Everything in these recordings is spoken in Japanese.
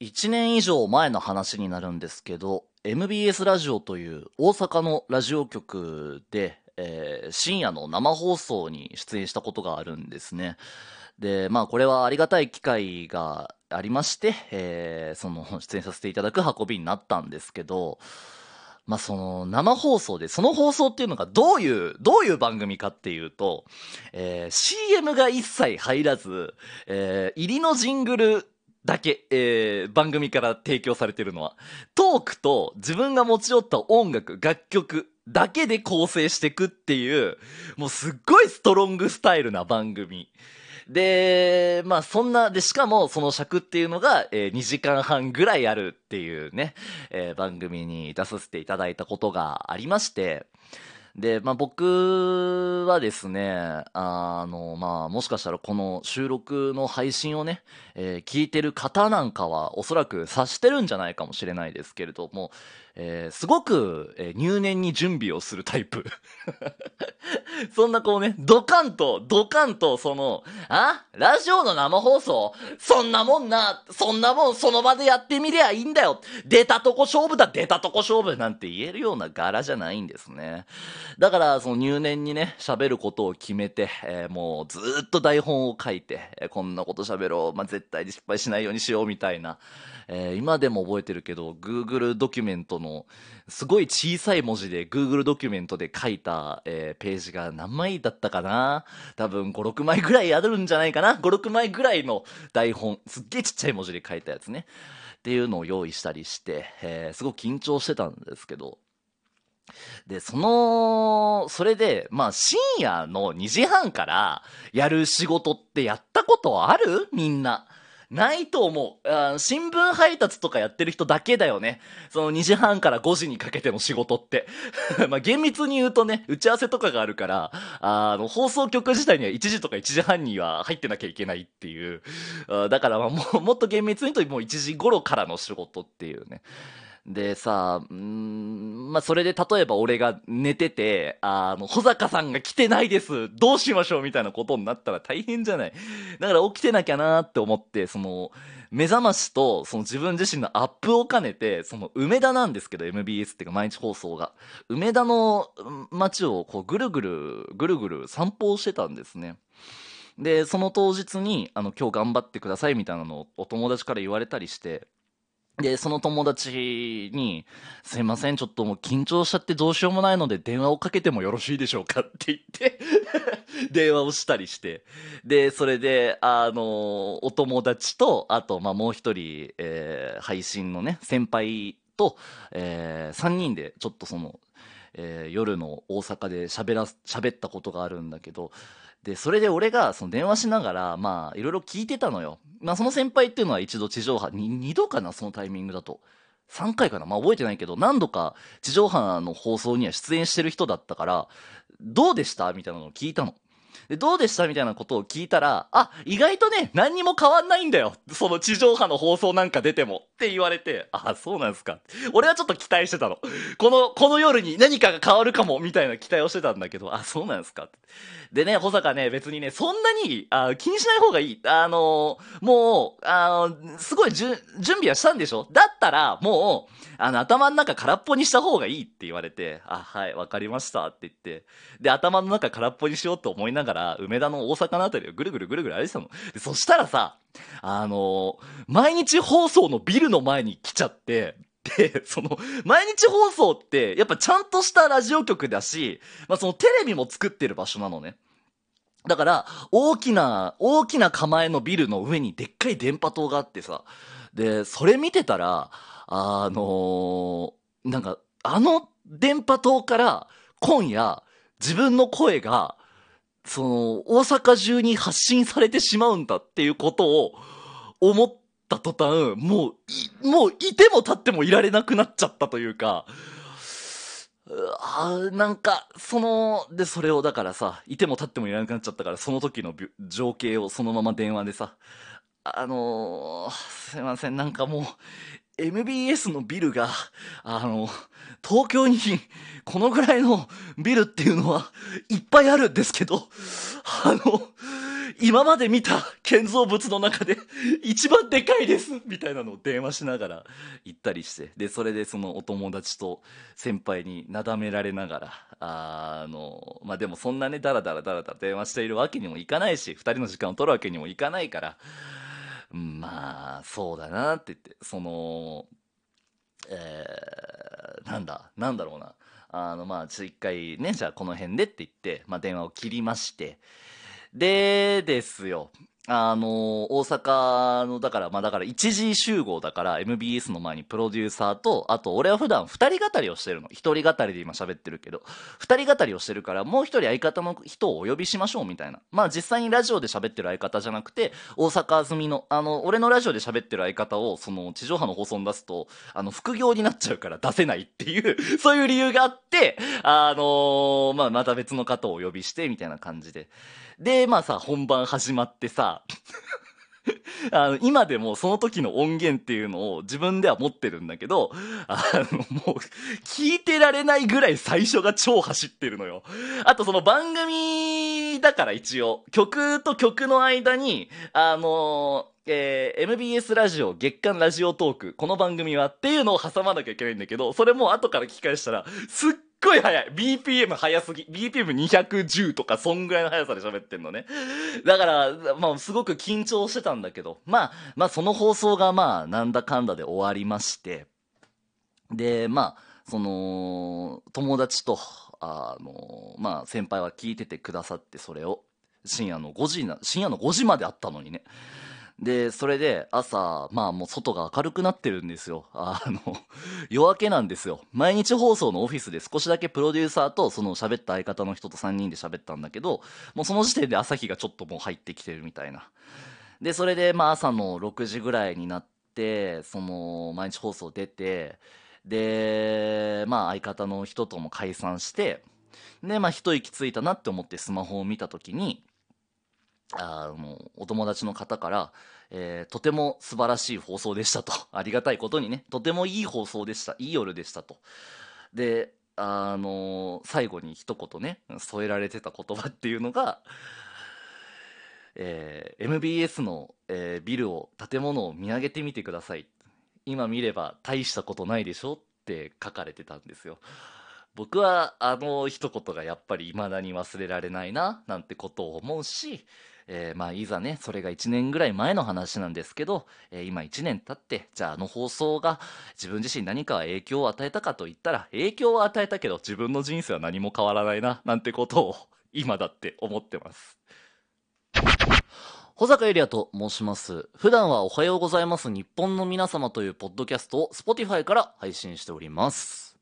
1年以上前の話になるんですけど、MBS ラジオという大阪のラジオ局で、えー深夜の生放送に出演したことがあるんですね。で、まあこれはありがたい機会がありまして、えーその出演させていただく運びになったんですけど、まあその生放送で、その放送っていうのがどういう、どういう番組かっていうと、えー CM が一切入らず、えー入りのジングルだけ、えー番組から提供されてるのは、トークと自分が持ち寄った音楽、楽曲だけで構成していくっていう、もうすっごいストロングスタイルな番組。で、まあそんな、で、しかもその尺っていうのが、え2時間半ぐらいあるっていうね、えー番組に出させていただいたことがありまして、で、まあ僕はですね、あの、まあもしかしたらこの収録の配信をね、えー聞いてる方なんかはおそらく察してるんじゃないかもしれないですけれども、えーすごく、えー入念に準備をするタイプ。そんなこうね、ドカンと、ドカンと、その、あラジオの生放送？そんなもんな、そんなもんその場でやってみりゃいいんだよ。出たとこ勝負だ出たとこ勝負なんて言えるような柄じゃないんですね。だから、その入念にね、喋ることを決めて、えーもうずっと台本を書いて、えーこんなこと喋ろう、まあ、絶対に失敗しないようにしようみたいな、えー今でも覚えてるけど、Google ドキュメントの、すごい小さい文字で Google ドキュメントで書いた、えページが何枚だったかな？多分5、6枚ぐらいあるんじゃないかな ?5、6枚ぐらいの台本、すっげえちっちゃい文字で書いたやつね。っていうのを用意したりして、えーすごく緊張してたんですけど、で、その、それで、まあ、深夜の2時半からやる仕事ってやったことある？みんな。ないと思う。新聞配達とかやってる人だけだよね。その2時半から5時にかけての仕事って。まあ厳密に言うとね、打ち合わせとかがあるから、あの、放送局自体には1時とか1時半には入ってなきゃいけないっていう。だからまあも、もっと厳密に言うともう1時頃からの仕事っていうね。でさ、うん、まあ、それで例えば俺が寝てて、あの、保坂さんが来てないです。どうしましょうみたいなことになったら大変じゃない？だから起きてなきゃなって思って、その、目覚ましと、その自分自身のアップを兼ねて、その梅田なんですけど、MBS っていうか毎日放送が。梅田の街をこうぐるぐる、ぐるぐる散歩をしてたんですね。で、その当日に、あの、今日頑張ってくださいみたいなのをお友達から言われたりして、で、その友達に、すいません、ちょっともう緊張しちゃってどうしようもないので電話をかけてもよろしいでしょうかって言って、電話をしたりして。で、それで、あの、お友達と、あと、まあ、もう一人、えー配信のね、先輩と、えー、3人で、ちょっとその、えー夜の大阪で喋ら、喋ったことがあるんだけど、で、それで俺がその電話しながら、まあ、いろいろ聞いてたのよ。まあ、その先輩っていうのは一度地上波、に二度かな、そのタイミングだと。3回かなまあ、覚えてないけど、何度か地上波の放送には出演してる人だったから、どうでした？みたいなのを聞いたの。で、どうでしたみたいなことを聞いたら、あ、意外とね、何にも変わんないんだよ。その地上波の放送なんか出ても。って言われて、あ、そうなんですか。俺はちょっと期待してたの。この、この夜に何かが変わるかも、みたいな期待をしてたんだけど、あ、そうなんですか。でね、保坂ね、別にね、そんなに、あ気にしない方がいい。あのもう、あのすごいじゅ準備はしたんでしょ？だたら、もう、あの、頭の中空っぽにした方がいいって言われて、あ、はい、わかりましたって言って、で、頭の中空っぽにしようと思いながら、梅田の大阪のあたりをぐるぐるぐるぐる歩いてたの。で、そしたらさ、あの毎日放送のビルの前に来ちゃって、で、その、毎日放送って、やっぱちゃんとしたラジオ局だし、まあ、そのテレビも作ってる場所なのね。だから、大きな、大きな構えのビルの上にでっかい電波塔があってさ、で、それ見てたら、あのーなんか、あの電波塔から今夜、自分の声が、その、大阪中に発信されてしまうんだっていうことを思った途端、もう、もういても立ってもいられなくなっちゃったというか、うあなんか、その、で、それをだからさ、いても立ってもいられなくなっちゃったから、その時の情景をそのまま電話でさ、あのーすいません、なんかもう、MBS のビルが、あの、東京にこのぐらいのビルっていうのはいっぱいあるんですけど、あの、今まで見た建造物の中で一番でかいですみたいなのを電話しながら行ったりして、で、それでそのお友達と先輩になだめられながら、あの、まあ、でもそんなね、ダラダラダラダラ電話しているわけにもいかないし、二人の時間を取るわけにもいかないから、まあ、そうだなって言って、その、えー、なんだ、なんだろうな。あの、まあ、ちょ一回ね、じゃあこの辺でって言って、まあ、電話を切りまして、でですよ。あの、大阪の、だから、まあだから一時集合だから MBS の前にプロデューサーと、あと俺は普段二人語りをしてるの。一人語りで今喋ってるけど、二人語りをしてるからもう一人相方の人をお呼びしましょうみたいな。まあ実際にラジオで喋ってる相方じゃなくて、大阪済みの、あの、俺のラジオで喋ってる相方を、その地上波の放送に出すと、あの、副業になっちゃうから出せないっていう そういう理由があって、あのー、まあまた別の方をお呼びして、みたいな感じで。で、まあさ、本番始まってさ、あの、今でもその時の音源っていうのを自分では持ってるんだけど、あの、もう、聞いてられないぐらい最初が超走ってるのよ。あとその番組だから一応、曲と曲の間に、あのえー、MBS ラジオ月間ラジオトーク、この番組はっていうのを挟まなきゃいけないんだけど、それも後から聞き返したら、すっごい速い !BPM 速すぎ !BPM210 とか、そんぐらいの速さで喋ってんのね。だから、まあ、すごく緊張してたんだけど、まあ、まあ、その放送がまあ、なんだかんだで終わりまして、で、まあ、その、友達と、あの、まあ、先輩は聞いててくださって、それを。深夜の5時な、深夜の5時まであったのにね。で、それで朝、まあもう外が明るくなってるんですよ。あの、夜明けなんですよ。毎日放送のオフィスで少しだけプロデューサーとその喋った相方の人と3人で喋ったんだけど、もうその時点で朝日がちょっともう入ってきてるみたいな。で、それでまあ朝の6時ぐらいになって、その毎日放送出て、で、まあ相方の人とも解散して、で、まあ一息ついたなって思ってスマホを見た時に、あの、お友達の方から、えー、とても素晴らしい放送でしたと。ありがたいことにね、とてもいい放送でした。いい夜でしたと。で、あのー、最後に一言ね、添えられてた言葉っていうのが、えー、MBS の、えー、ビルを、建物を見上げてみてください。今見れば大したことないでしょって書かれてたんですよ。僕はあの一言がやっぱり未だに忘れられないな、なんてことを思うし、えー、まあいざね、それが1年ぐらい前の話なんですけど、えー、今1年経って、じゃああの放送が自分自身何か影響を与えたかと言ったら、影響は与えたけど自分の人生は何も変わらないな、なんてことを今だって思ってます。保坂エリアと申します。普段はおはようございます日本の皆様というポッドキャストを Spotify から配信しております。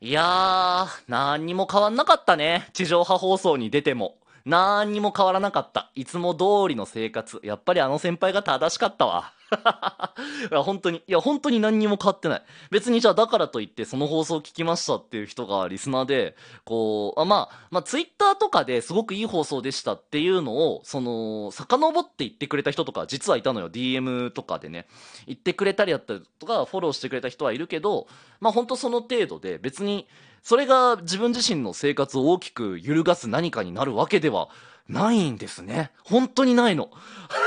いやー、何にも変わんなかったね。地上波放送に出ても。何にも変わらなかった。いつも通りの生活。やっぱりあの先輩が正しかったわ。いや、本当に、いや、本当に何にも変わってない。別にじゃあだからといってその放送を聞きましたっていう人がリスナーで、こう、あまあ、まあ、ツイッターとかですごくいい放送でしたっていうのを、その、遡って言ってくれた人とか実はいたのよ。DM とかでね。言ってくれたりだったりとか、フォローしてくれた人はいるけど、まあ本当その程度で別に、それが自分自身の生活を大きく揺るがす何かになるわけではないんですね。本当にないの。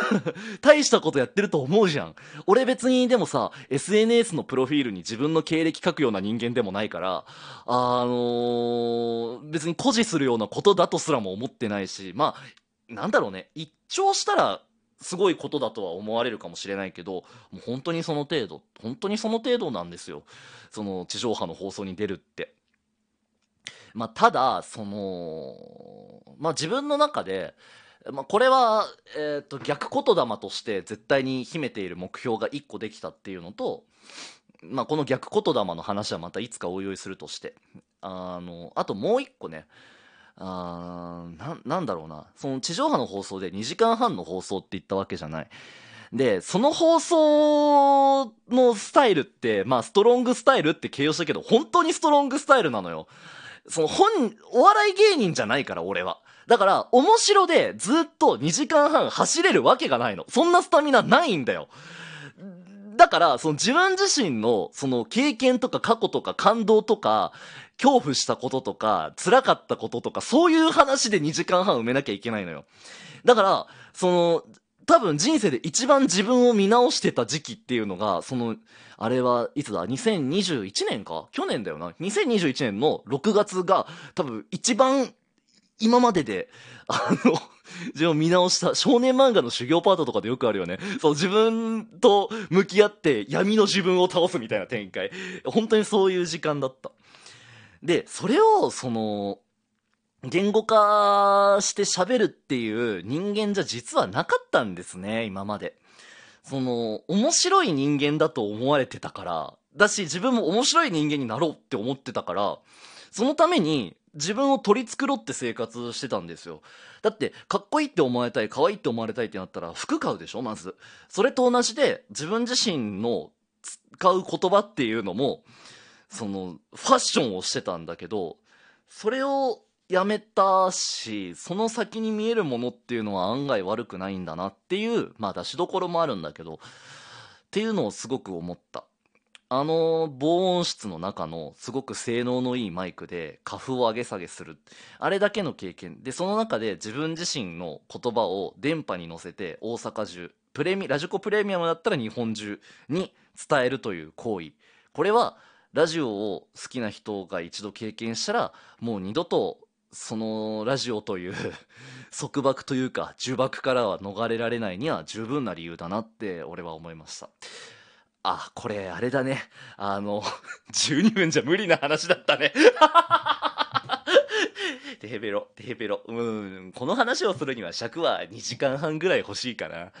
大したことやってると思うじゃん。俺別にでもさ、SNS のプロフィールに自分の経歴書くような人間でもないから、あのー、別に誇示するようなことだとすらも思ってないし、まあ、なんだろうね。一聴したらすごいことだとは思われるかもしれないけど、もう本当にその程度、本当にその程度なんですよ。その地上波の放送に出るって。まあ、ただ、その、まあ、自分の中で、まあ、これは、えっ、ー、と、逆言霊として絶対に秘めている目標が1個できたっていうのと、まあ、この逆言霊の話はまたいつかおいおいするとして、あの、あともう1個ね、あななんだろうな、その地上波の放送で2時間半の放送って言ったわけじゃない。で、その放送のスタイルって、まあ、ストロングスタイルって形容したけど、本当にストロングスタイルなのよ。その本、お笑い芸人じゃないから、俺は。だから、面白でずっと2時間半走れるわけがないの。そんなスタミナないんだよ。だから、その自分自身の、その経験とか過去とか感動とか、恐怖したこととか、辛かったこととか、そういう話で2時間半埋めなきゃいけないのよ。だから、その、多分人生で一番自分を見直してた時期っていうのが、その、あれはいつだ ?2021 年か？去年だよな。2021年の6月が多分一番今までで、あの、自分を見直した少年漫画の修行パートとかでよくあるよね。そう、自分と向き合って闇の自分を倒すみたいな展開。本当にそういう時間だった。で、それを、その、言語化して喋るっていう人間じゃ実はなかったんですね、今まで。その、面白い人間だと思われてたから、だし自分も面白い人間になろうって思ってたから、そのために自分を取り繕って生活してたんですよ。だって、かっこいいって思われたい、可愛いって思われたいってなったら服買うでしょ、まず。それと同じで、自分自身の使う言葉っていうのも、その、ファッションをしてたんだけど、それをやめたし、その先に見えるものっていうのは案外悪くないんだなっていう、まあ出しどころもあるんだけど、っていうのをすごく思った。あの防音室の中のすごく性能のいいマイクで花粉を上げ下げする。あれだけの経験。で、その中で自分自身の言葉を電波に乗せて大阪中、プレミ、ラジコプレミアムだったら日本中に伝えるという行為。これはラジオを好きな人が一度経験したらもう二度とそのラジオという 束縛というか呪縛からは逃れられないには十分な理由だなって俺は思いました。あ、これあれだね。あの、12分じゃ無理な話だったね。テヘペロ、テヘペロ。うん、この話をするには尺は2時間半ぐらい欲しいかな。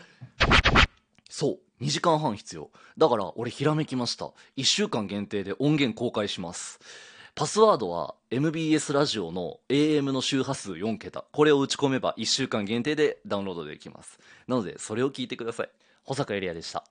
そう、2時間半必要。だから俺ひらめきました。1週間限定で音源公開します。パスワードは MBS ラジオの AM の周波数4桁。これを打ち込めば1週間限定でダウンロードできます。なので、それを聞いてください。保坂エリアでした。